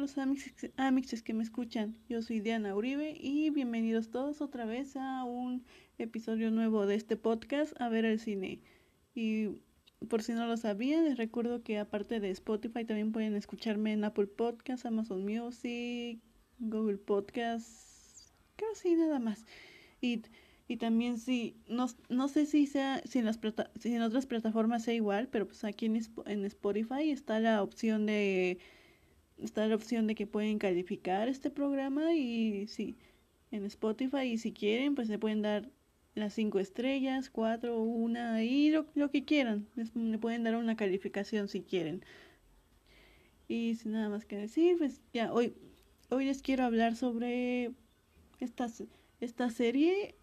los amixes que me escuchan. Yo soy Diana Uribe y bienvenidos todos otra vez a un episodio nuevo de este podcast, A ver el cine. Y por si no lo sabían, les recuerdo que aparte de Spotify también pueden escucharme en Apple Podcasts, Amazon Music, Google Podcasts, sí, nada más. Y, y también sí, no, no sé si sea si en, las si en otras plataformas sea igual, pero pues aquí en, en Spotify está la opción de está la opción de que pueden calificar este programa y sí, en Spotify y si quieren pues le pueden dar las cinco estrellas, cuatro, una y lo, que quieran. Le pueden dar una calificación si quieren. Y sin nada más que decir, pues ya hoy, hoy les quiero hablar sobre esta, esta serie.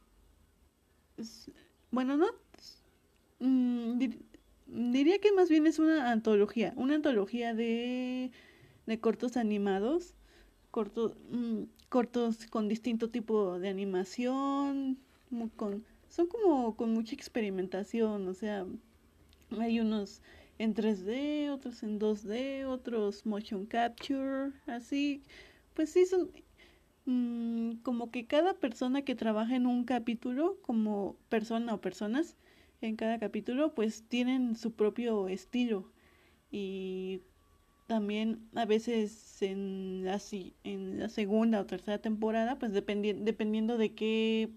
Bueno, no. Mm, diría que más bien es una antología. Una antología de de cortos animados, cortos, mm, cortos con distinto tipo de animación, con, son como con mucha experimentación, o sea, hay unos en 3D, otros en 2D, otros motion capture, así, pues sí son mm, como que cada persona que trabaja en un capítulo, como persona o personas en cada capítulo, pues tienen su propio estilo. Y también a veces en la, en la segunda o tercera temporada, pues dependiendo de qué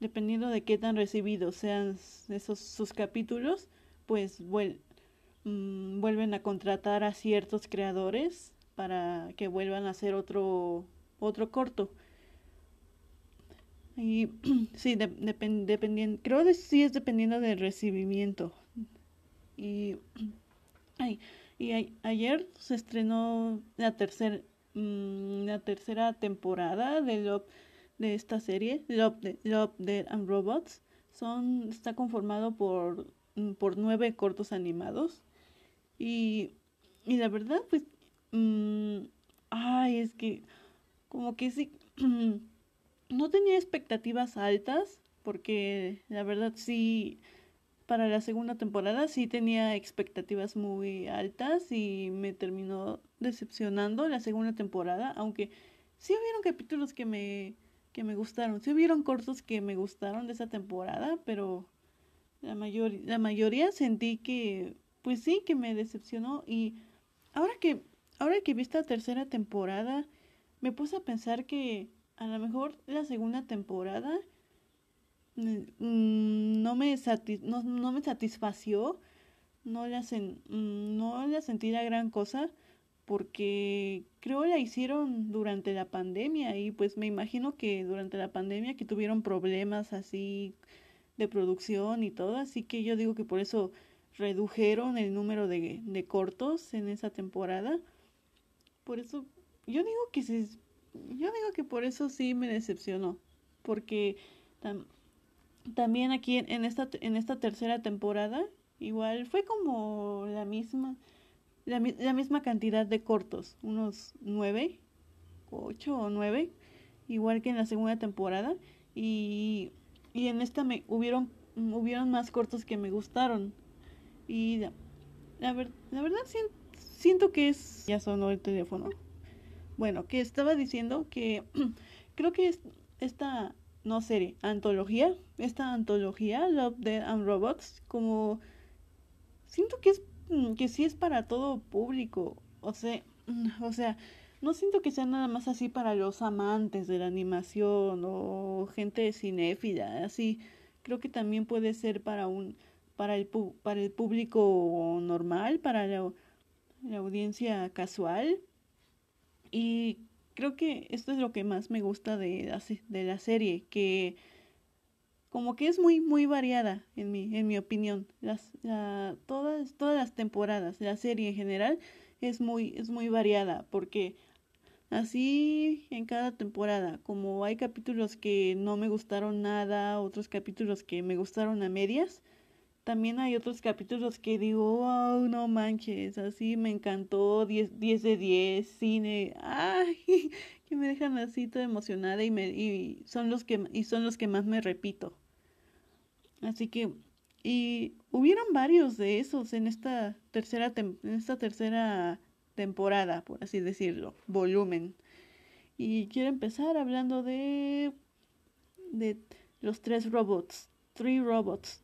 dependiendo de qué tan recibidos sean esos sus capítulos, pues mm, vuelven a contratar a ciertos creadores para que vuelvan a hacer otro otro corto. Y sí, dependiendo, creo que sí es dependiendo del recibimiento. Y ay, y ayer se estrenó la, tercer, mm, la tercera temporada de, Love, de esta serie, Love, Love, Dead and Robots. Son, está conformado por, mm, por nueve cortos animados. Y, y la verdad, pues, mm, ay, es que como que sí, no tenía expectativas altas, porque la verdad sí para la segunda temporada sí tenía expectativas muy altas y me terminó decepcionando la segunda temporada, aunque sí hubieron capítulos que me, que me gustaron, sí hubieron cortos que me gustaron de esa temporada, pero la, mayor, la mayoría sentí que, pues sí, que me decepcionó y ahora que, ahora que vi esta tercera temporada, me puse a pensar que a lo mejor la segunda temporada no me, no, no, me satisfació, no la, mm, no la sentí la gran cosa porque creo la hicieron durante la pandemia y pues me imagino que durante la pandemia que tuvieron problemas así de producción y todo, así que yo digo que por eso redujeron el número de, de cortos en esa temporada. Por eso, yo digo que sí, yo digo que por eso sí me decepcionó, porque también aquí en esta, en esta tercera temporada, igual fue como la misma, la, misma cantidad de cortos, unos nueve, ocho o nueve, igual que en la segunda temporada. Y, y en esta me hubieron, hubieron más cortos que me gustaron. Y la verdad siento que es... Ya sonó el teléfono. Bueno, que estaba diciendo que creo que es, esta no serie, antología, esta antología, Love, Dead and Robots, como siento que es mm, que sí es para todo público, o sea, mm, o sea, no siento que sea nada más así para los amantes de la animación o gente cinéfila, así, creo que también puede ser para un para el para el público normal, para la, la audiencia casual. Y creo que esto es lo que más me gusta de la, de la serie, que como que es muy muy variada en mi en mi opinión. Las todas todas las temporadas la serie en general es muy es muy variada porque así en cada temporada como hay capítulos que no me gustaron nada otros capítulos que me gustaron a medias también hay otros capítulos que digo, wow, no manches, así me encantó, 10, 10 de 10, cine, ay, que me dejan así toda emocionada y, me, y, son los que, y son los que más me repito. Así que, y hubieron varios de esos en esta tercera, en esta tercera temporada, por así decirlo, volumen. Y quiero empezar hablando de, de los tres robots, Three Robots.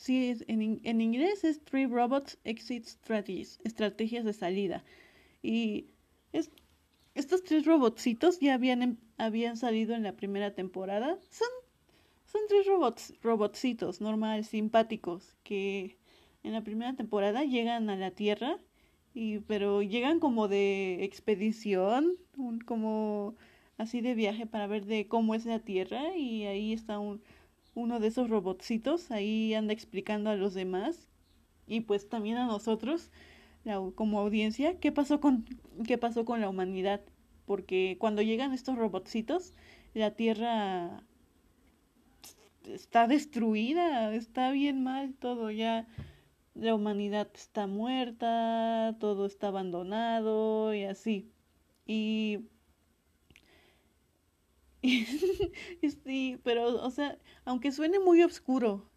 Sí, en, en inglés es Three Robots Exit Strategies, estrategias de salida. Y es, estos tres robotcitos ya habían, em, habían salido en la primera temporada. Son, son tres robots, robotcitos normales, simpáticos, que en la primera temporada llegan a la Tierra, y, pero llegan como de expedición, como así de viaje para ver de cómo es la Tierra, y ahí está un, uno de esos robotcitos, ahí anda explicando a los demás, y pues también a nosotros, como audiencia, qué pasó con, qué pasó con la humanidad, porque cuando llegan estos robotcitos, la Tierra está destruida, está bien mal todo, ya la humanidad está muerta, todo está abandonado y así. Y, sí, pero, o sea, aunque suene muy oscuro,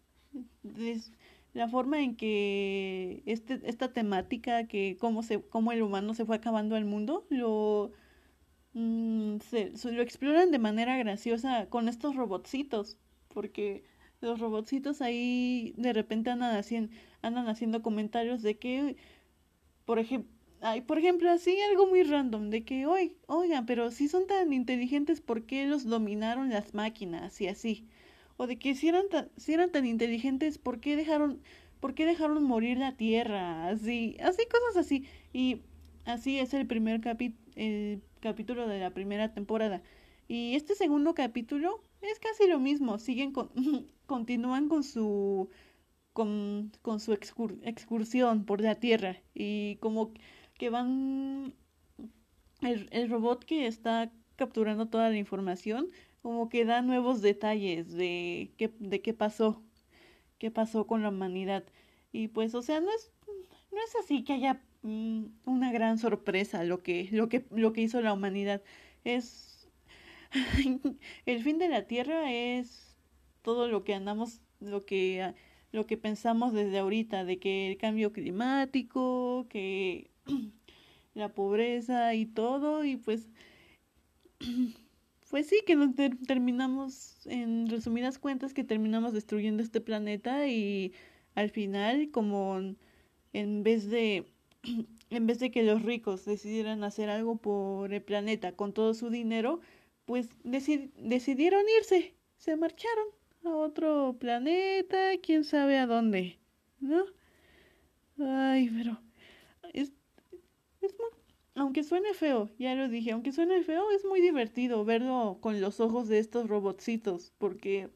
la forma en que este, esta temática, que cómo, se, cómo el humano se fue acabando al mundo, lo, mm, se, lo exploran de manera graciosa con estos robotcitos, porque los robotcitos ahí de repente andan haciendo, andan haciendo comentarios de que, por ejemplo, hay, por ejemplo, así algo muy random, de que, oye, oigan, pero si son tan inteligentes, ¿por qué los dominaron las máquinas? Y así. O de que si eran tan, si eran tan inteligentes, ¿por qué dejaron, por qué dejaron morir la Tierra? Así, así, cosas así. Y así es el primer el capítulo de la primera temporada. Y este segundo capítulo es casi lo mismo, siguen con, continúan con su con, con su excursión por la Tierra y como que van el, el robot que está capturando toda la información como que da nuevos detalles de qué, de qué pasó, qué pasó con la humanidad. Y pues, o sea, no es, no es así que haya mm, una gran sorpresa lo que, lo que, lo que hizo la humanidad. Es el fin de la Tierra es todo lo que andamos, lo que, lo que pensamos desde ahorita, de que el cambio climático, que la pobreza y todo, y pues, pues sí, que nos terminamos, en resumidas cuentas, que terminamos destruyendo este planeta y al final, como en vez de en vez de que los ricos decidieran hacer algo por el planeta con todo su dinero, pues decidieron irse, se marcharon a otro planeta, quién sabe a dónde, ¿no? Ay, pero es, es aunque suene feo, ya lo dije, aunque suene feo, es muy divertido verlo con los ojos de estos robotcitos, porque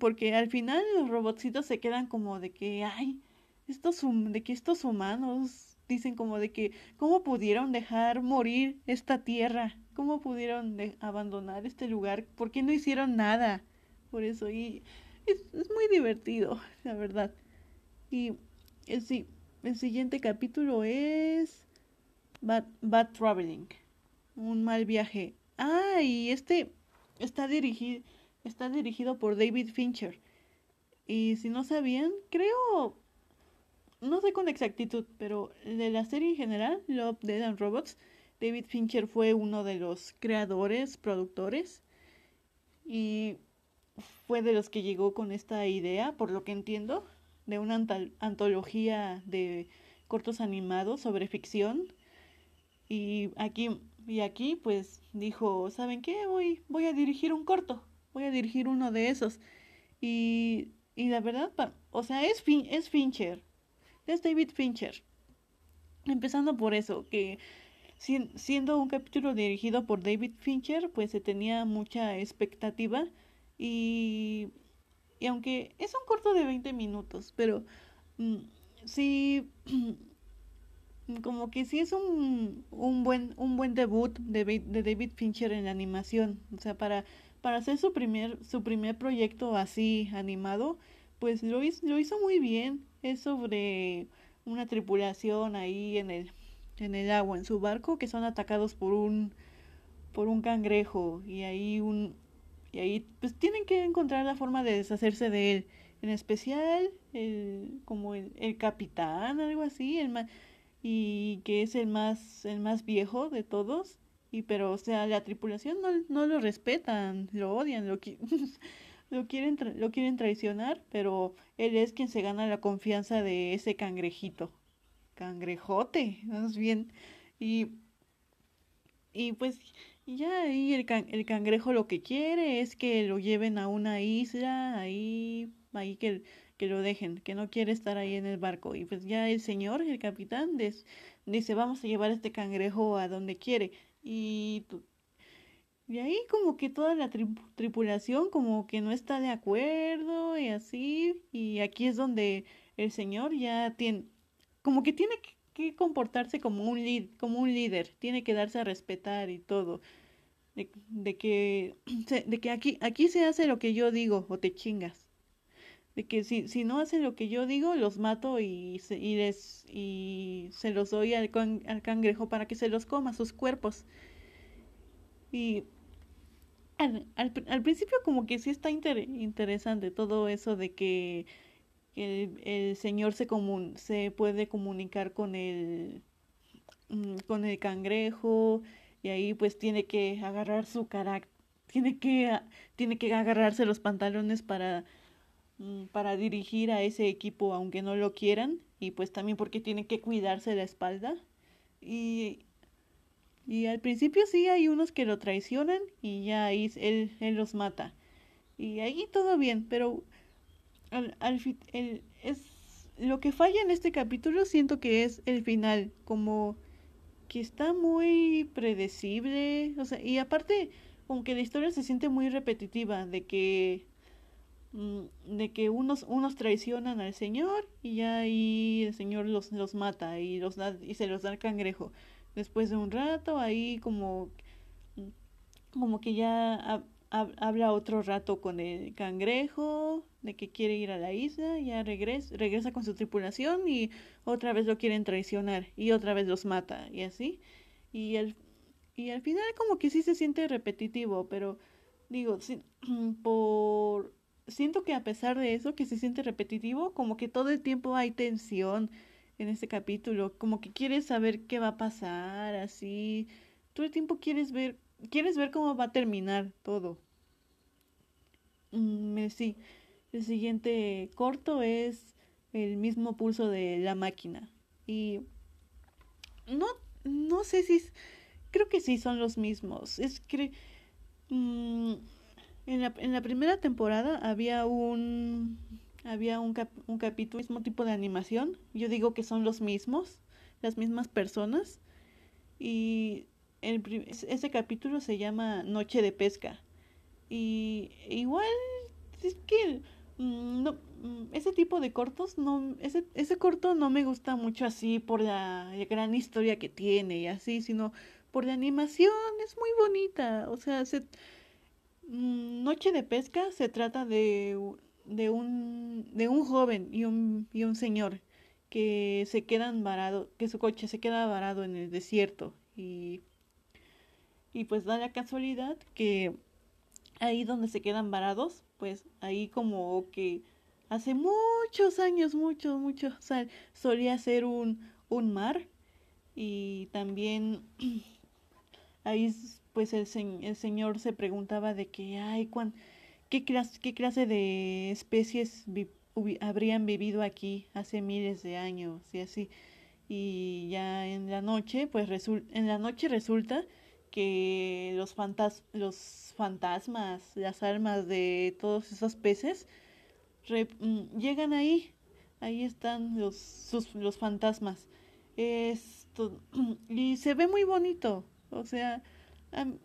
porque al final los robotcitos se quedan como de que, ay, estos, de que estos humanos dicen como de que, ¿cómo pudieron dejar morir esta tierra? ¿Cómo pudieron abandonar este lugar? ¿Por qué no hicieron nada? Por eso, y es, muy divertido, la verdad. Y el, sí, el siguiente capítulo es Bad, Traveling, un mal viaje. Ah, y este está está dirigido por David Fincher. Y si no sabían, creo, no sé con exactitud, pero de la serie en general, Love, Dead and Robots, David Fincher fue uno de los creadores, productores, y fue de los que llegó con esta idea, por lo que entiendo, de una antología de cortos animados sobre ficción. Y aquí, y aquí pues dijo, ¿saben qué? Voy, voy a dirigir un corto, voy a dirigir uno de esos. Y, y la verdad, o sea, es, es Fincher, es David Fincher. Empezando por eso, que siendo un capítulo dirigido por David Fincher, pues se tenía mucha expectativa y, y aunque es un corto de 20 minutos, pero mm, sí, como que sí es un, un, buen, un buen debut de, de David Fincher en la animación, o sea, para, para hacer su primer, su primer proyecto así animado, pues lo hizo, lo hizo muy bien, es sobre una tripulación ahí en el en el agua en su barco que son atacados por un por un cangrejo y ahí un y ahí pues tienen que encontrar la forma de deshacerse de él. En especial el, como el, capitán, algo así, el y que es el más, el más viejo de todos, y pero o sea, la tripulación no, no lo respetan, lo odian, lo, lo, quieren lo quieren traicionar, pero él es quien se gana la confianza de ese cangrejito, cangrejote, más bien, y, y pues ya ahí el, el cangrejo lo que quiere es que lo lleven a una isla, ahí, ahí que que lo dejen, que no quiere estar ahí en el barco. Y pues ya el señor, el capitán, dice, vamos a llevar este cangrejo a donde quiere. Y, y ahí como que toda la tripulación como que no está de acuerdo y así. Y aquí es donde el señor ya tiene, como que tiene que comportarse como un, como un líder, tiene que darse a respetar y todo. De, de, que, de que aquí, aquí se hace lo que yo digo o te chingas de que si, si no hacen lo que yo digo, los mato y, se, y, les, y se los doy al, al, cangrejo para que se los coma, sus cuerpos. Y al, al, principio como que sí está interesante todo eso de que el, el señor se, comun se puede comunicar con el, mm, con el cangrejo y ahí pues tiene que agarrar su carácter, tiene que, tiene que agarrarse los pantalones para Mm, para dirigir a ese equipo aunque no lo quieran y pues también porque tienen que cuidarse la espalda. Y, y al principio sí hay unos que lo traicionan y ya ahí él, él los mata. Y ahí todo bien pero al, al el, es lo que falla en este capítulo siento que es el final como que está muy predecible o sea y aparte aunque la historia se siente muy repetitiva de que Mm, de que unos, unos traicionan al Señor y ya ahí el Señor los, los mata y, los da, y se los da al cangrejo. Después de un rato, ahí como, como que ya habla otro rato con el cangrejo de que quiere ir a la isla, ya regresa, regresa con su tripulación y otra vez lo quieren traicionar y otra vez los mata y así. Y al, y al final como que sí se siente repetitivo, pero digo, por siento que a pesar de eso, que se siente repetitivo, como que todo el tiempo hay tensión en este capítulo, como que quieres saber qué va a pasar, así, todo el tiempo quieres ver, quieres ver cómo va a terminar todo. Mm, sí, el siguiente corto es el mismo pulso de la máquina y no, no sé si, creo que sí son los mismos, es que... Mm, en la, en la primera temporada había un había un, un capítulo, mismo tipo de animación. Yo digo que son los mismos, las mismas personas. Y ese capítulo se llama Noche de Pesca. Y igual es que mm, mm, ese tipo de cortos, no, ese, ese corto no me gusta mucho así por la, gran historia que tiene y así, sino por la animación, es muy bonita. O sea, se Mm, Noche de pesca se trata de, de, un, de un joven y un, y un señor que se quedan varado, que su coche se queda varado en el desierto y, y pues da la casualidad que ahí donde se quedan varados, pues ahí como que hace muchos años, muchos, muchos, solía ser un, un mar y también ahí pues el, el señor se preguntaba de que, ay, ¿qué, clase, qué clase de especies habrían vivido aquí hace miles de años y así. Y ya en la noche, pues en la noche resulta que los, fantas los fantasmas, las almas de todos esos peces, mm, llegan ahí. Ahí están los, sus, los fantasmas. Esto, y se ve muy bonito. O sea,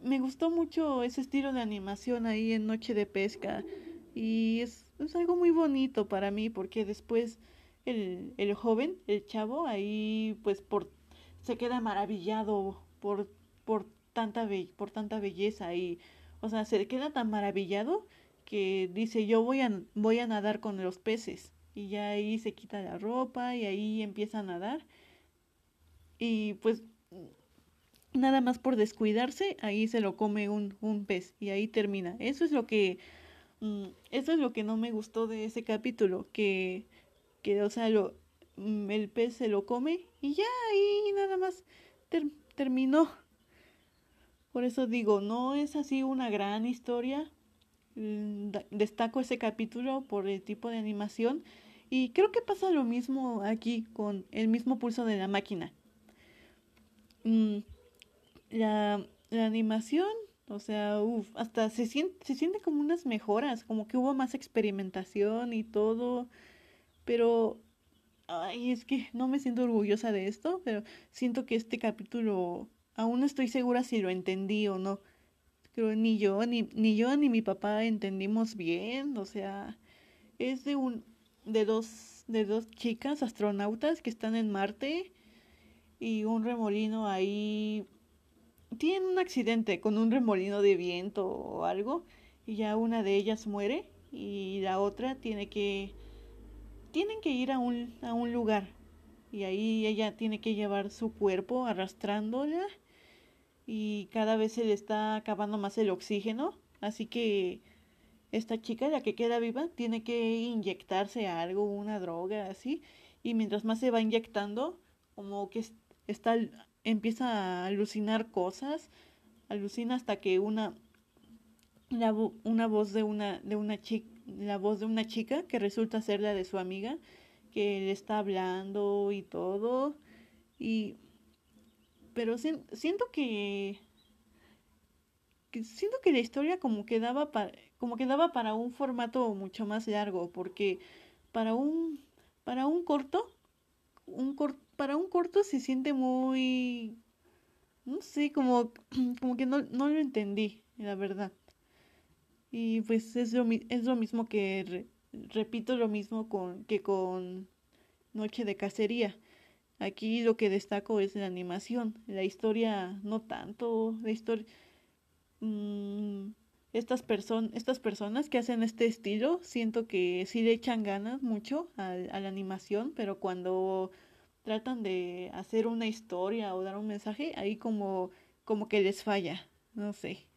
me gustó mucho ese estilo de animación ahí en Noche de Pesca y es, es algo muy bonito para mí porque después el, el joven, el chavo, ahí pues por se queda maravillado por, por, tanta, por tanta belleza y, o sea, se queda tan maravillado que dice yo voy a, voy a nadar con los peces y ya ahí se quita la ropa y ahí empieza a nadar y pues nada más por descuidarse, ahí se lo come un, un pez y ahí termina. Eso es lo que Mm, eso es lo que no me gustó de ese capítulo, que, que o sea, lo, mm, el pez se lo come y ya, y nada más terminó. Por eso digo, no es así una gran historia. Mm, destaco ese capítulo por el tipo de animación y creo que pasa lo mismo aquí con el mismo pulso de la máquina. la, la animación o sea, uff, hasta se siente, se siente como unas mejoras, como que hubo más experimentación y todo. Pero, ay, es que no me siento orgullosa de esto, pero siento que este capítulo, aún no estoy segura si lo entendí o no. Creo ni yo, ni, ni yo ni mi papá entendimos bien. O sea, es de un, de dos, de dos chicas astronautas que están en Marte y un remolino ahí tienen un accidente con un remolino de viento o algo y ya una de ellas muere y la otra tiene que tienen que ir a un, a un lugar y ahí ella tiene que llevar su cuerpo arrastrándola y cada vez se le está acabando más el oxígeno así que esta chica la que queda viva tiene que inyectarse algo una droga así y mientras más se va inyectando como que está empieza a alucinar cosas, alucina hasta que una la una voz de una de una chica la voz de una chica que resulta ser la de su amiga que le está hablando y todo y pero siento que, siento que la historia como que daba para como que daba para un formato mucho más largo porque para un para un corto un corto para un corto se siente muy, no sé, como, como que no, no lo entendí, la verdad. Y pues es lo, es lo mismo que, repito lo mismo con, que con Noche de Cacería. Aquí lo que destaco es la animación, la historia no tanto, la historia... Mm, estas, person estas personas que hacen este estilo, siento que sí le echan ganas mucho a la animación, pero cuando tratan de hacer una historia o dar un mensaje, ahí como, como que les falla, no sé.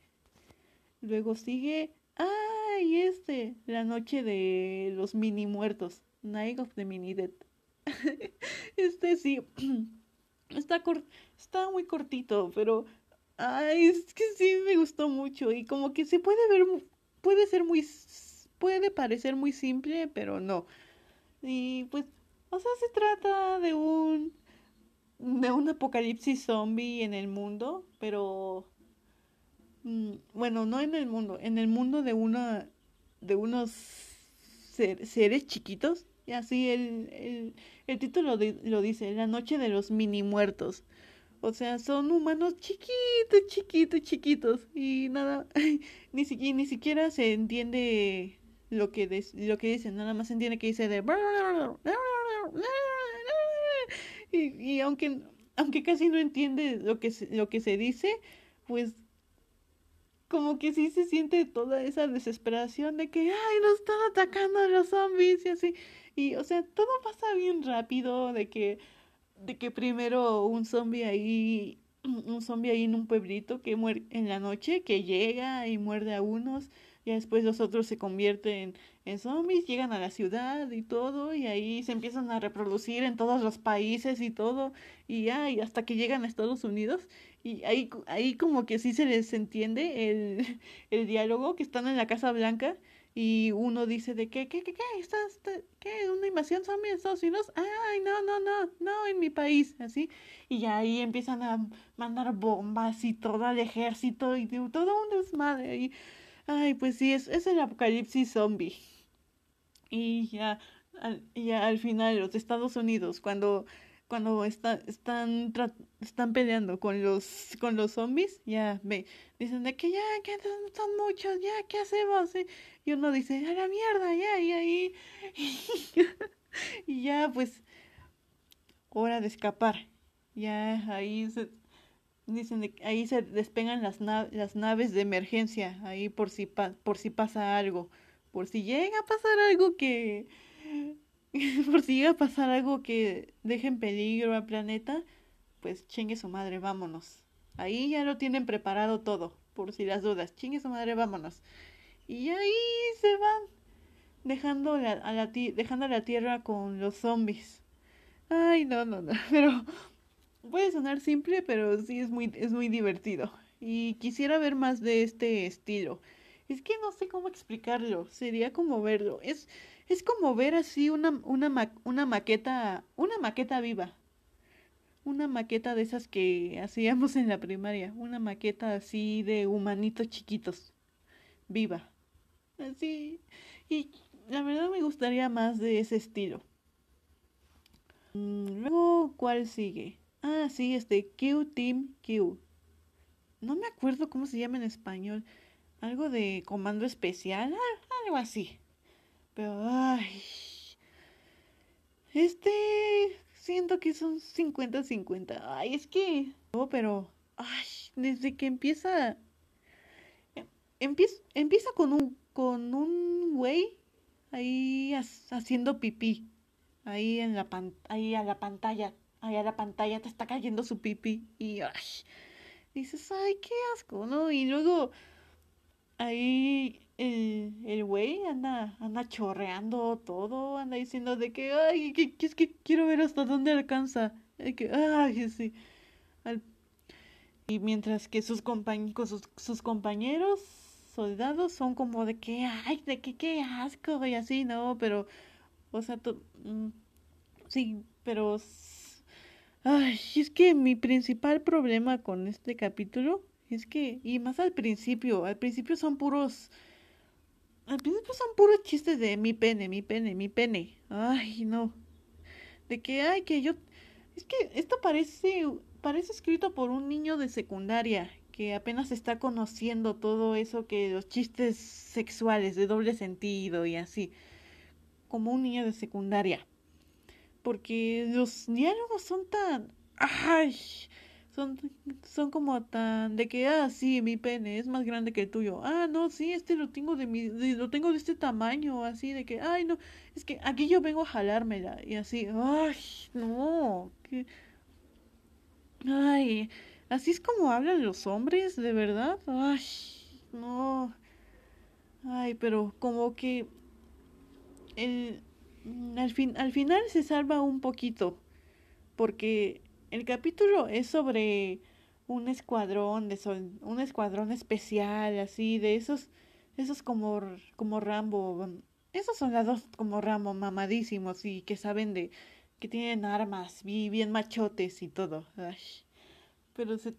Luego sigue, ay, este, la noche de los mini muertos, Night of the Mini Dead. este sí, está, está muy cortito, pero, ay, es que sí me gustó mucho y como que se puede ver, puede ser muy, puede parecer muy simple, pero no. Y pues o sea, se trata de un de un apocalipsis zombie en el mundo, pero mm, bueno, no en el mundo, en el mundo de una de unos seres chiquitos, y así el, el, el título lo dice, La noche de los mini muertos. O sea, son humanos chiquitos, chiquitos, chiquitos. Y nada, ni, siquiera, ni siquiera se entiende lo que, lo que dicen, nada más se entiende que dice de... Y, aunque, aunque casi no entiende lo que, lo que se dice, pues como que sí se siente toda esa desesperación de que, ay, nos están atacando los zombies y así. Y, o sea, todo pasa bien rápido, de que, de que primero un zombie ahí, un zombie ahí en un pueblito que muere en la noche, que llega y muerde a unos y después los otros se convierten en zombies, llegan a la ciudad y todo, y ahí se empiezan a reproducir en todos los países y todo, y ya, hasta que llegan a Estados Unidos, y ahí, ahí como que sí se les entiende el, el diálogo, que están en la Casa Blanca, y uno dice de qué, qué, qué, qué, ¿Estás, qué, una invasión zombie en Estados Unidos, ay, no, no, no, no, en mi país, así, y ahí empiezan a mandar bombas y todo el ejército, y todo un desmadre, y Ay, pues sí, es, es el apocalipsis zombie. Y ya, al, ya al final los Estados Unidos, cuando, cuando están, están peleando con los, con los zombies, ya me dicen de que ya, que son muchos, ya, ¿qué hacemos? Y uno dice, a la mierda, ya, y ahí, y ya, pues, hora de escapar. Ya ahí se, Dicen de, ahí se despegan las, las naves de emergencia, ahí por si, por si pasa algo, por si llega a pasar algo que, por si llega a pasar algo que deje en peligro al planeta, pues chingue su madre, vámonos. Ahí ya lo tienen preparado todo, por si las dudas, chingue su madre, vámonos. Y ahí se van dejando la, a la, tierra con los zombies. Ay, no, no, no. Pero puede sonar simple, pero sí es muy, es muy divertido. Y quisiera ver más de este estilo. Es que no sé cómo explicarlo. Sería como verlo. Es, es como ver así una, una maqueta, una maqueta viva. Una maqueta de esas que hacíamos en la primaria. Una maqueta así de humanitos chiquitos. Viva. Así. Y la verdad me gustaría más de ese estilo. Mm, luego, ¿cuál sigue? Ah, sí, este Q Team Q. No me acuerdo cómo se llama en español. Algo de comando especial, algo así. Pero, ay. Este. Siento que son 50-50. Ay, es que. No, pero. Ay, desde que empieza. Em, empieza, empieza con un. Con un güey ahí haciendo pipí. Ahí en la pan, ahí a la pantalla. Ahí a la pantalla te está cayendo su pipí. Y ay, dices, ay, qué asco, ¿no? Y luego ahí el, el güey anda, anda chorreando todo, anda diciendo de que, ay, que, es que quiero ver hasta dónde alcanza. Que, sí. y mientras que sus, compañ sus, sus compañeros soldados son como de que, ay, de que qué asco y así, ¿no? Pero, o sea, mm, sí, pero, ay, es que mi principal problema con este capítulo es que, y más al principio, al principio son puros, al principio son puros chistes de mi pene, mi pene, mi pene. Ay, no. De que, ay, que yo, es que esto parece, parece escrito por un niño de secundaria que apenas está conociendo todo eso que los chistes sexuales de doble sentido y así, como un niño de secundaria. Porque los diálogos son tan... ¡Ay! Son, son como tan de que, ah, sí, mi pene es más grande que el tuyo. Ah, no, sí, este lo tengo de mi, lo tengo de este tamaño, así de que, ay, no, es que aquí yo vengo a jalármela y así, ay, no, que, ay, Así es como hablan los hombres, de verdad. Ay, no. Ay, pero como que el, al, fin, al final se salva un poquito. Porque el capítulo es sobre un escuadrón de sol, un escuadrón especial, así, de esos, esos como, como Rambo, esos soldados como Rambo mamadísimos y que saben de, que tienen armas, bien machotes y todo. Pero se,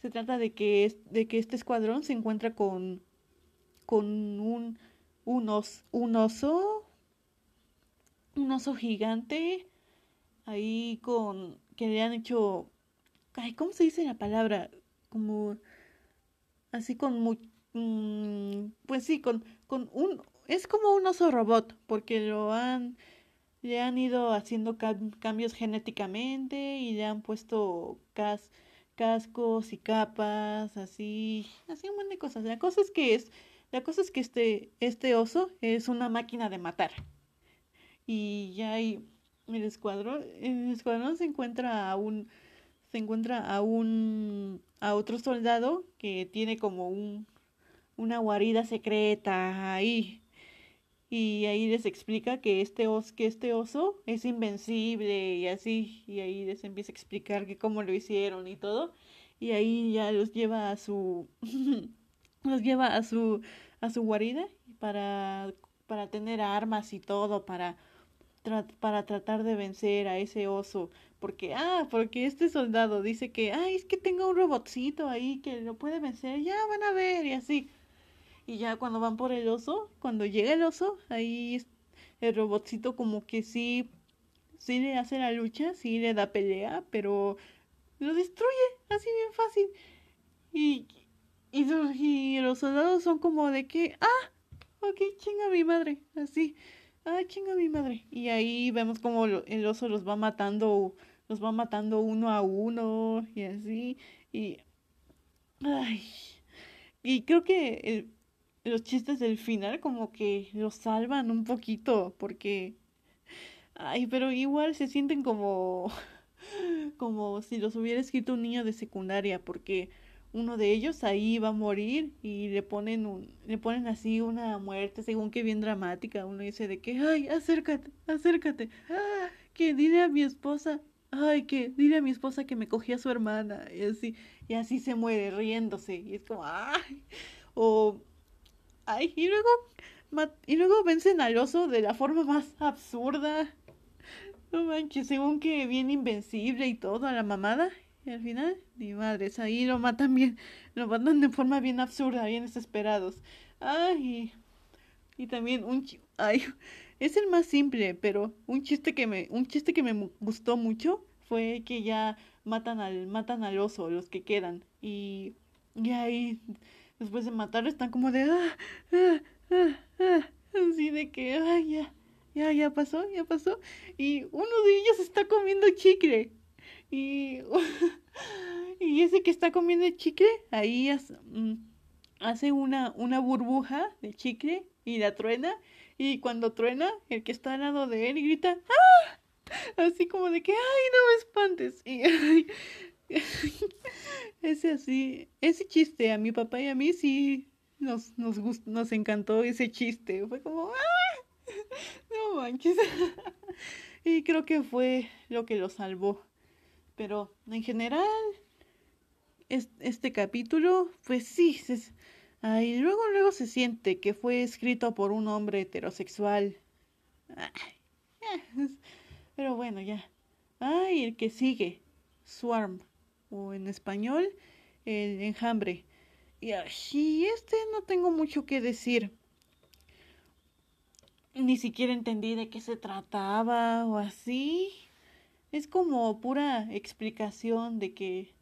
se trata de que, de que este escuadrón se encuentra con, con un, un, un oso, un oso gigante, ahí con, que le han hecho, ay, ¿cómo se dice la palabra? Como, así con, muy, mm, pues sí, con, con un, es como un oso robot, porque lo han, le han ido haciendo cambios genéticamente y le han puesto cas cascos y capas, así, así un montón de cosas. La cosa es que es, la cosa es que este, este oso es una máquina de matar. Y ya hay el escuadrón, el escuadrón se encuentra a un, se encuentra a un, a otro soldado que tiene como un, una guarida secreta ahí. Y ahí les explica que este, os, que este oso es invencible y así, y ahí les empieza a explicar que cómo lo hicieron y todo, y ahí ya los lleva a su, los lleva a su, a su guarida para, para tener armas y todo, para, para tratar de vencer a ese oso, porque, ah, porque este soldado dice que, ay, es que tengo un robotcito ahí que lo puede vencer, ya van a ver, y así. Y ya cuando van por el oso, cuando llega el oso, ahí el robotcito como que sí, sí le hace la lucha, sí le da pelea, pero lo destruye así bien fácil. Y, y, los soldados son como de que, ah, ok, chinga mi madre, así, ah, chinga mi madre. Y ahí vemos como el oso los va matando, los va matando uno a uno y así. Y, ay, y creo que el, los chistes del final como que los salvan un poquito porque ay pero igual se sienten como como si los hubiera escrito un niño de secundaria porque uno de ellos ahí va a morir y le ponen un, le ponen así una muerte según que bien dramática. Uno dice de que, ay, acércate, acércate, ah, que dile a mi esposa, ay, que dile a mi esposa que me cogí a su hermana y así, y así se muere riéndose y es como, ay, o, ay, y luego, y luego vencen al oso de la forma más absurda. No manches, según que bien invencible y todo a la mamada. Y al final, ni madres, ahí lo matan bien, lo matan de forma bien absurda, bien desesperados. Ay, y, también un ay, es el más simple, pero un chiste que me, un chiste que me gustó mucho fue que ya matan al, matan al oso, los que quedan. Y, y ahí, después de matarlo, están como de ah, ah, ah, ah, así de que ay ya, ya, ya pasó, ya pasó. Y uno de ellos está comiendo chicle. Y, y ese que está comiendo el chicle, ahí mm, hace, una, una burbuja de chicle y la truena. Y cuando truena, el que está al lado de él grita ¡Ah! Así como de que ¡ay, no me espantes! Y ese así, ese chiste a mi papá y a mí sí nos, nos, nos encantó ese chiste. Fue como ¡Ah! No manches. y creo que fue lo que lo salvó. Pero en general, este capítulo, pues sí, ay, luego, luego se siente que fue escrito por un hombre heterosexual. pero bueno, ya. Ay, el que sigue, Swarm, o en español, el enjambre. Y así, este no tengo mucho que decir. Ni siquiera entendí de qué se trataba o así es como pura explicación de que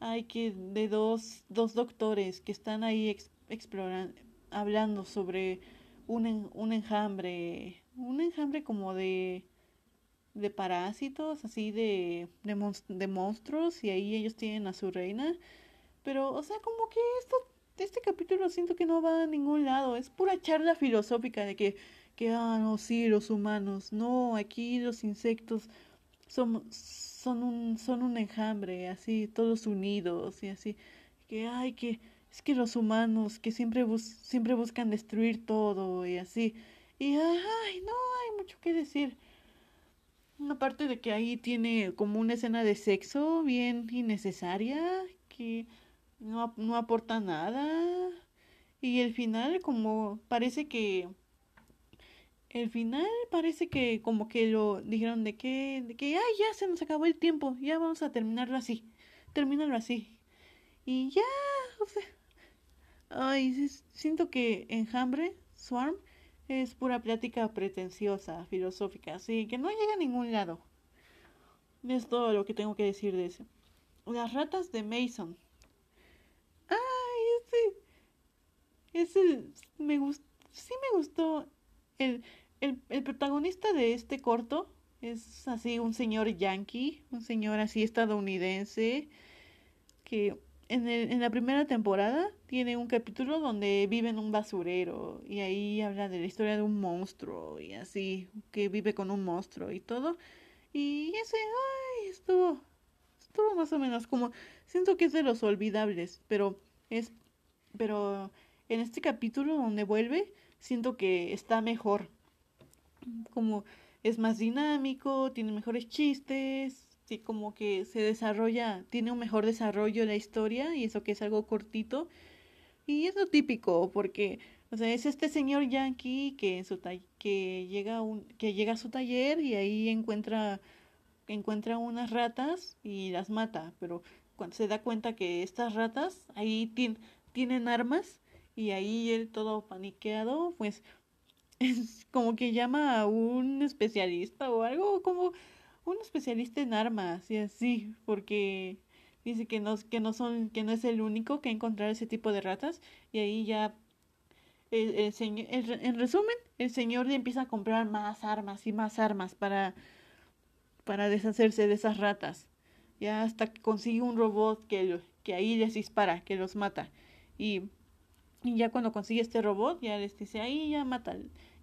hay que de dos, dos doctores que están ahí explorando, hablando sobre un, un enjambre, un enjambre como de, de parásitos, así de, de, de monstruos, y ahí ellos tienen a su reina. Pero, o sea, como que esto, este capítulo siento que no va a ningún lado, es pura charla filosófica de que, que, ah, no, sí, los humanos, no, aquí los insectos son, son, un, son un enjambre, así, todos unidos y así, que hay que, es que los humanos que siempre, bus, siempre buscan destruir todo y así, y ay, no hay mucho que decir. Aparte de que ahí tiene como una escena de sexo bien innecesaria, que no, no aporta nada. Y el final como parece que el final parece que como que lo dijeron de que, de que, ay, ya se nos acabó el tiempo, ya vamos a terminarlo así, terminarlo así. Y ya, ay, siento que Enjambre, Swarm, es pura plática pretenciosa, filosófica, así que no llega a ningún lado. Es todo lo que tengo que decir de eso. Las ratas de Mason. Ay, ese, ese me gustó, sí me gustó el, el, el protagonista de este corto es así un señor yankee, un señor así estadounidense, que en, el, en la primera temporada tiene un capítulo donde vive en un basurero y ahí habla de la historia de un monstruo y así, que vive con un monstruo y todo. Y ese, ay, estuvo, estuvo más o menos como, siento que es de los olvidables, pero es, pero en este capítulo donde vuelve, siento que está mejor. Como es más dinámico, tiene mejores chistes, sí, como que se desarrolla, tiene un mejor desarrollo la historia y eso que es algo cortito. Y es lo típico, porque, o sea, es este señor yankee que, su que, llega un, que llega a su taller y ahí encuentra, encuentra unas ratas y las mata, pero cuando se da cuenta que estas ratas ahí tienen armas, y ahí él todo paniqueado, pues es como que llama a un especialista o algo como un especialista en armas y así, porque dice que no, que no son, que no es el único que encontrar ese tipo de ratas y ahí ya el, señor, en resumen, el señor le empieza a comprar más armas y más armas para, para deshacerse de esas ratas. Ya hasta que consigue un robot que, que ahí les dispara, que los mata. Y y ya cuando consigue este robot, ya les dice, ahí ya mata,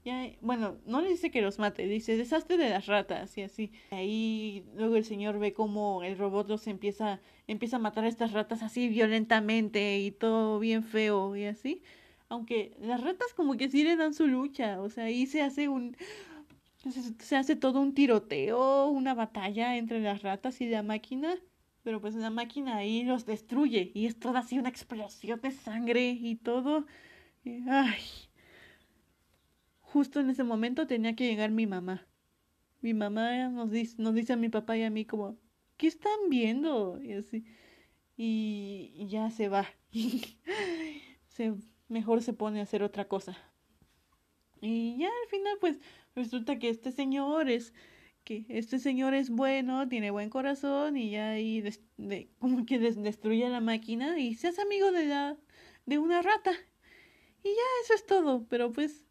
ya, bueno, no le dice que los mate, dice deshazte de las ratas y así. Ahí luego el señor ve cómo el robot los empieza, empieza a matar a estas ratas así violentamente y todo bien feo y así. Aunque las ratas como que sí le dan su lucha, o sea, ahí se hace un, se hace todo un tiroteo, una batalla entre las ratas y la máquina. Pero pues la máquina ahí los destruye y es toda así una explosión de sangre y todo. ay, justo en ese momento tenía que llegar mi mamá. Mi mamá nos dice, nos dice a mi papá y a mí como, ¿qué están viendo? Y así. Y, ya se va. se, mejor se pone a hacer otra cosa. Y ya al final pues resulta que este señor es que este señor es bueno, tiene buen corazón y ya ahí de, como que destruye la máquina y se hace amigo de la de una rata. Y ya eso es todo, pero pues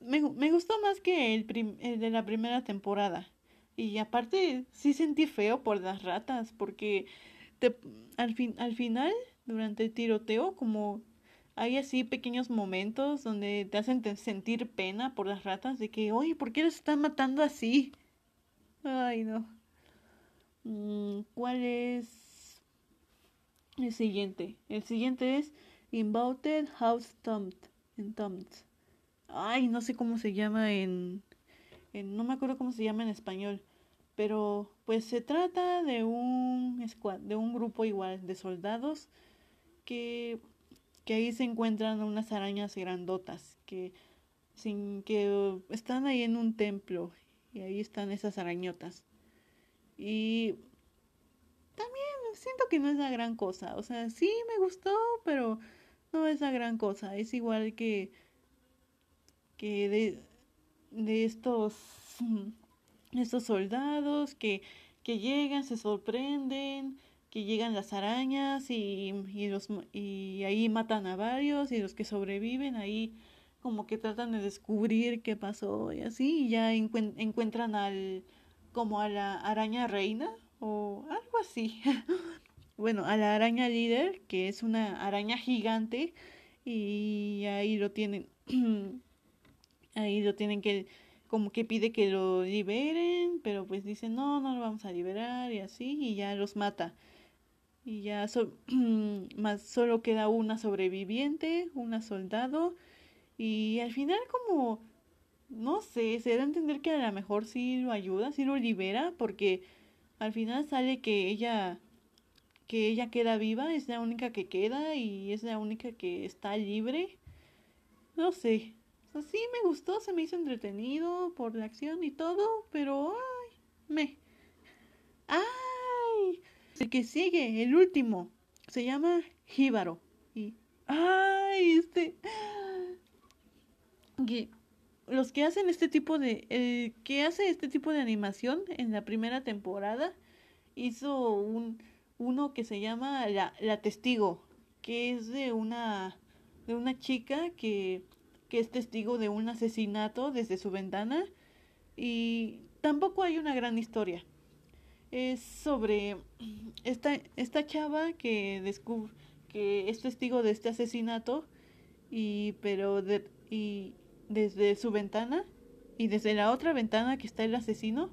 me, me, gustó más que el, de la primera temporada. Y aparte, sí sentí feo por las ratas, porque te, al, fin, al final, durante el tiroteo, como hay así pequeños momentos donde te hacen sentir pena por las ratas, de que, oye, ¿por qué los están matando así? Ay, no. Mm, ¿Cuál es el siguiente? El siguiente es Invited House Tombed. En ay, no sé cómo se llama en, no me acuerdo cómo se llama en español, pero pues se trata de un de un grupo igual de soldados que, que ahí se encuentran unas arañas grandotas que sin que están ahí en un templo y ahí están esas arañotas. Y también siento que no es la gran cosa, o sea, sí me gustó, pero no es la gran cosa, es igual que que de, de estos, estos soldados que, que llegan, se sorprenden, que llegan las arañas y, y, los, y ahí matan a varios y los que sobreviven ahí como que tratan de descubrir qué pasó y así y ya encuentran al como a la araña reina o algo así. bueno, a la araña líder, que es una araña gigante y ahí lo tienen ahí lo tienen que, como que pide que lo liberen, pero pues dicen, no, no lo vamos a liberar y así, y ya los mata. Y ya más solo queda una sobreviviente, una soldado, y al final como, no sé, se da a entender que a lo mejor sí lo ayuda, sí lo libera, porque al final sale que ella que ella queda viva, es la única que queda y es la única que está libre. No sé, sí me gustó, se me hizo entretenido por la acción y todo, pero ay, me. ¡Ay! El que sigue, el último, se llama Jíbaro. Y. ¡Ay! Este. Los que hacen este tipo de. El que hace este tipo de animación en la primera temporada hizo un. Uno que se llama La, la Testigo, que es de una. de una chica que que es testigo de un asesinato desde su ventana y tampoco hay una gran historia. Es sobre esta, esta chava que descubre que es testigo de este asesinato y pero de, y desde su ventana y desde la otra ventana que está el asesino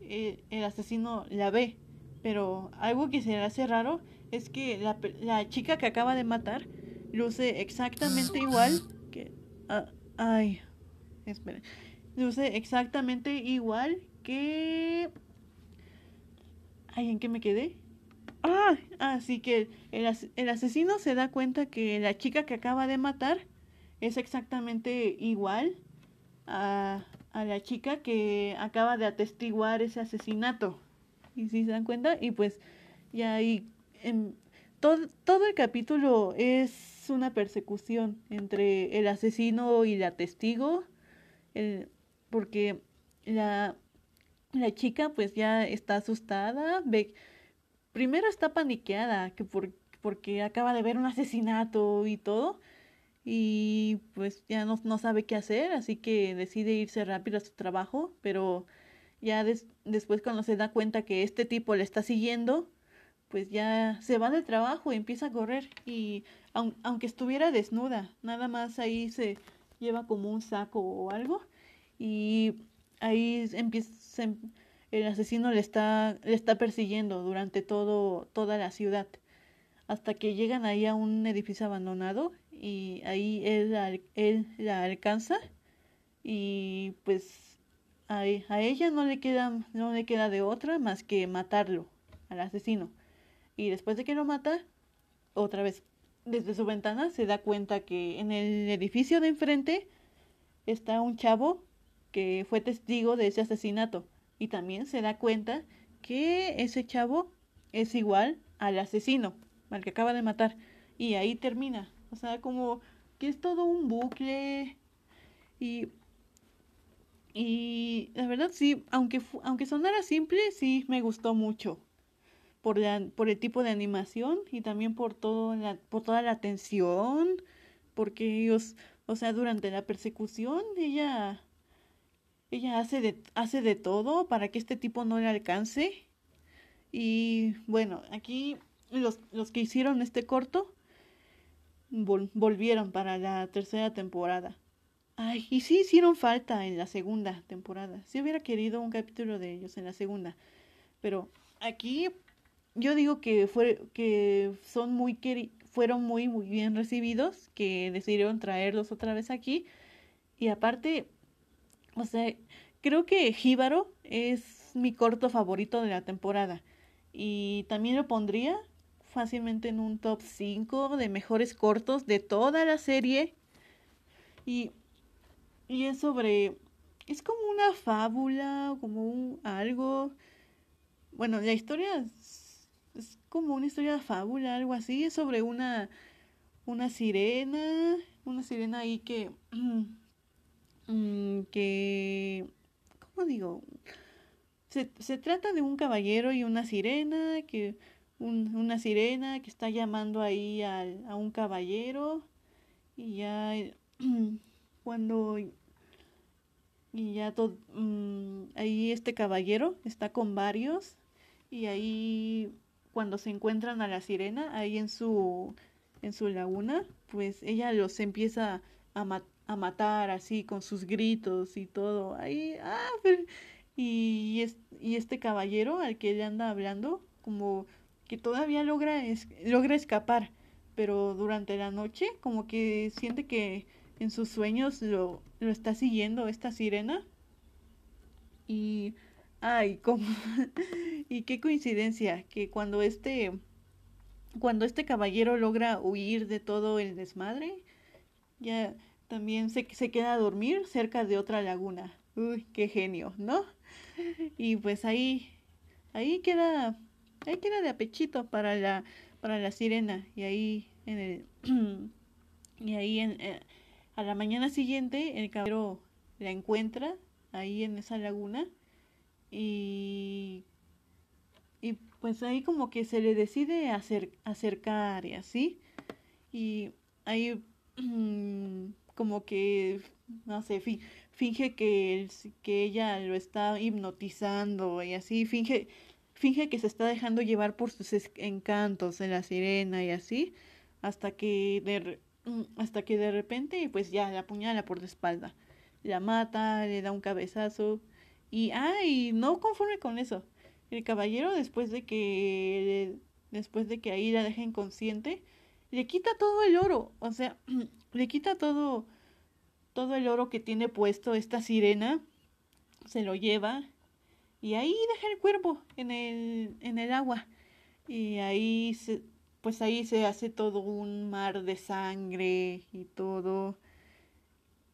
eh, el asesino la ve pero algo que se le hace raro es que la, la chica que acaba de matar luce exactamente igual Ah, ay, espera. Luce exactamente igual que... Ay, ¿en qué me quedé? Ah, así que el, el asesino se da cuenta que la chica que acaba de matar es exactamente igual a, a la chica que acaba de atestiguar ese asesinato. Y si se dan cuenta, y pues ya ahí en, todo, todo el capítulo es una persecución entre el asesino y la testigo, porque la, la chica pues ya está asustada, ve, primero está paniqueada que por, porque acaba de ver un asesinato y todo, y pues ya no, no sabe qué hacer, así que decide irse rápido a su trabajo, pero ya después cuando se da cuenta que este tipo le está siguiendo, pues ya se va del trabajo y empieza a correr y aunque estuviera desnuda, nada más ahí se lleva como un saco o algo y ahí empieza em, el asesino le está le está persiguiendo durante todo toda la ciudad hasta que llegan ahí a un edificio abandonado y ahí él, él la alcanza y pues a, a, ella no le queda no le queda de otra más que matarlo al asesino. Y después de que lo mata otra vez desde su ventana se da cuenta que en el edificio de enfrente está un chavo que fue testigo de ese asesinato. Y también se da cuenta que ese chavo es igual al asesino, al que acaba de matar. Y ahí termina, o sea, como que es todo un bucle. Y y la verdad sí, aunque aunque sonara simple, sí me gustó mucho. Por, por el tipo de animación y también por, todo la, por toda la tensión, porque ellos, o sea, durante la persecución ella, ella hace de, hace de todo para que este tipo no le alcance. Y bueno, aquí los, los que hicieron este corto volvieron para la tercera temporada. Ay, y sí hicieron falta en la segunda temporada. Si hubiera querido un capítulo de ellos en la segunda. Pero aquí yo digo que fue que son muy fueron muy muy bien recibidos, que decidieron traerlos otra vez aquí y aparte, o sea, creo que Jíbaro es mi corto favorito de la temporada y también lo pondría fácilmente en un top 5 de mejores cortos de toda la serie. Y y es sobre es como una fábula, como un algo. Bueno, la historia es como una historia de fábula, algo así, es sobre una, una sirena, una sirena ahí que, mm, que, ¿cómo digo? Se, se trata de un caballero y una sirena, que un, una sirena que está llamando ahí al, a un caballero y ya cuando y ya mm, ahí este caballero está con varios y ahí cuando se encuentran a la sirena ahí en su, en su laguna, pues ella los empieza a, a matar así con sus gritos y todo. Ahí, ah, y, y este caballero al que ella anda hablando, como que todavía logra, es, logra escapar, pero durante la noche como que siente que en sus sueños lo, lo está siguiendo esta sirena. Y Ay, cómo. y qué coincidencia que cuando este cuando este caballero logra huir de todo el desmadre, ya también se, se queda a dormir cerca de otra laguna. Uy, qué genio, ¿no? Y pues ahí ahí queda ahí queda de apechito para la para la sirena y ahí en el y ahí en, eh, a la mañana siguiente el caballero la encuentra ahí en esa laguna y, y pues ahí como que se le decide acer, acercar y así. Y ahí como que, no sé, finge que, que ella lo está hipnotizando y así, finge, finge que se está dejando llevar por sus encantos de la sirena y así, hasta que de, hasta que de repente pues ya la apuñala por la espalda. La mata, le da un cabezazo y, ay, no conforme con eso. El caballero, después de que, después de que ahí la deja inconsciente, le quita todo el oro. O sea, le quita todo, todo el oro que tiene puesto esta sirena. Se lo lleva. Y ahí deja el cuerpo en el, en el agua. Y ahí se, pues ahí se hace todo un mar de sangre y todo.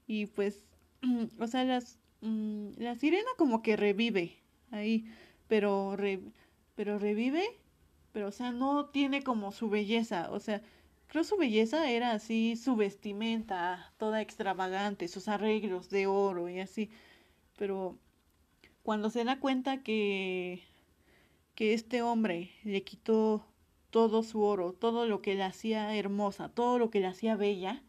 Y pues, o sea, las, Mm, la sirena como que revive ahí, pero, pero revive, pero o sea, no tiene como su belleza, o sea, creo su belleza era así, su vestimenta toda extravagante, sus arreglos de oro y así, pero cuando se da cuenta que, que este hombre le quitó todo su oro, todo lo que la hacía hermosa, todo lo que la hacía bella,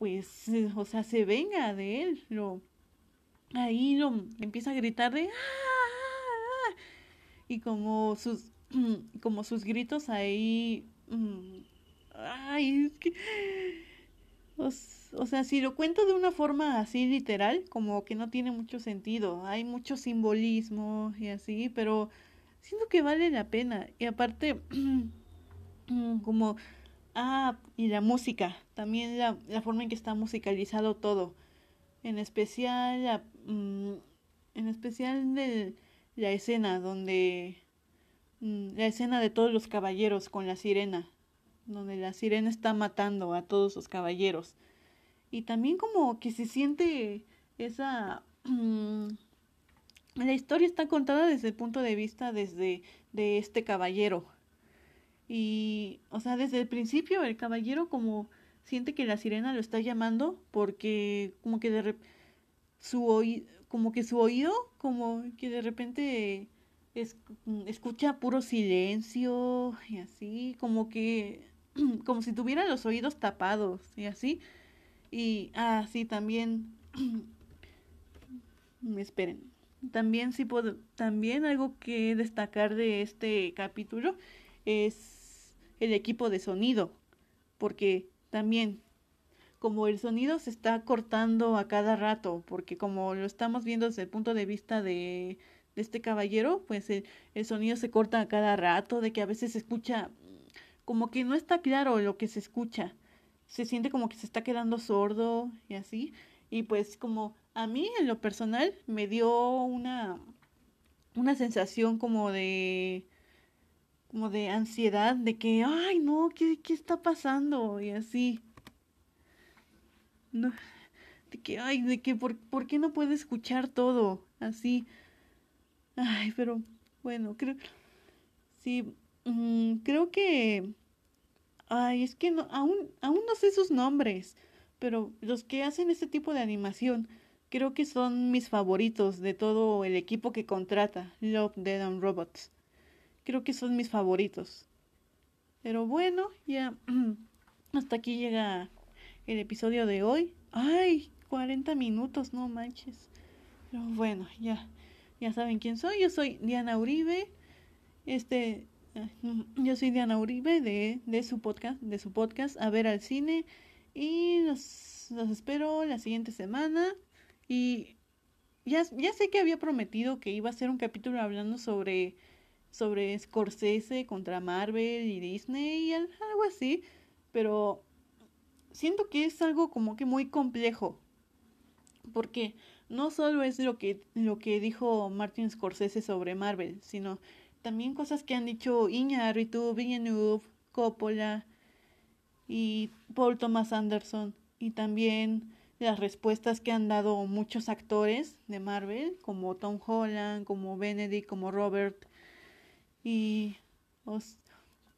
pues, o sea, se venga de él, lo, ahí lo empieza a gritar de ¡Ah! y como sus como sus gritos ahí mm, ay es que o sea, si lo cuento de una forma así literal, como que no tiene mucho sentido, hay mucho simbolismo y así, pero siento que vale la pena. Y aparte, como, ah, y la música, también la, la forma en que está musicalizado todo, en especial, la, mm, en especial de la escena donde, mm, la escena de todos los caballeros con la sirena, donde la sirena está matando a todos los caballeros. Y también como que se siente esa... Mm, la historia está contada desde el punto de vista desde de este caballero. Y, o sea, desde el principio el caballero como siente que la sirena lo está llamando porque como que de su como que su oído como que de repente es, escucha puro silencio y así, como que como si tuviera los oídos tapados y así. Y, ah, sí, también, esperen. También sí puedo, también algo que destacar de este capítulo es el equipo de sonido, porque también como el sonido se está cortando a cada rato, porque como lo estamos viendo desde el punto de vista de, de este caballero, pues el, el, sonido se corta a cada rato, de que a veces se escucha como que no está claro lo que se escucha. Se siente como que se está quedando sordo y así. Y pues como a mí en lo personal me dio una una sensación como de como de ansiedad de que ay no qué, qué está pasando y así no de que ay de que por, por qué no puede escuchar todo así ay pero bueno creo sí Mm, creo que... Ay, es que no, aún, aún no sé sus nombres, pero los que hacen este tipo de animación creo que son mis favoritos de todo el equipo que contrata Love, Dead and Robots. Creo que son mis favoritos. Pero bueno, ya hasta aquí llega el episodio de hoy. Ay, 40 minutos, no manches. Pero bueno, ya ya saben quién soy. Yo soy Diana Uribe. Este yo soy Diana Uribe de, de, su podcast, de su podcast A ver al cine y los, los espero la siguiente semana. Y ya, ya sé que había prometido que iba a ser un capítulo hablando sobre sobre Scorsese contra Marvel y Disney y algo así, pero siento que es algo como que muy complejo porque no solo es lo que lo que dijo Martin Scorsese sobre Marvel, sino también cosas que han dicho Iñárritu, Villeneuve, Coppola y Paul Thomas Anderson y también las respuestas que han dado muchos actores de Marvel como Tom Holland, como Benedict, como Robert y o,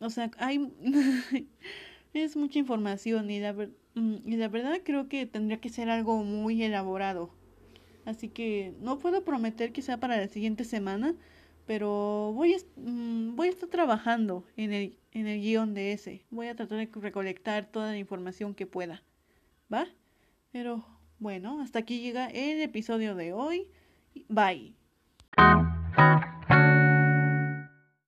o sea, hay es mucha información y la, mm, y la verdad creo que tendría que ser algo muy elaborado. Así que no puedo prometer que sea para la siguiente semana, pero voy a, mm, voy a estar trabajando en el, en el guion de ese. Voy a tratar de recolectar toda la información que pueda. ¿Va? Pero bueno, hasta aquí llega el episodio de hoy. Bye.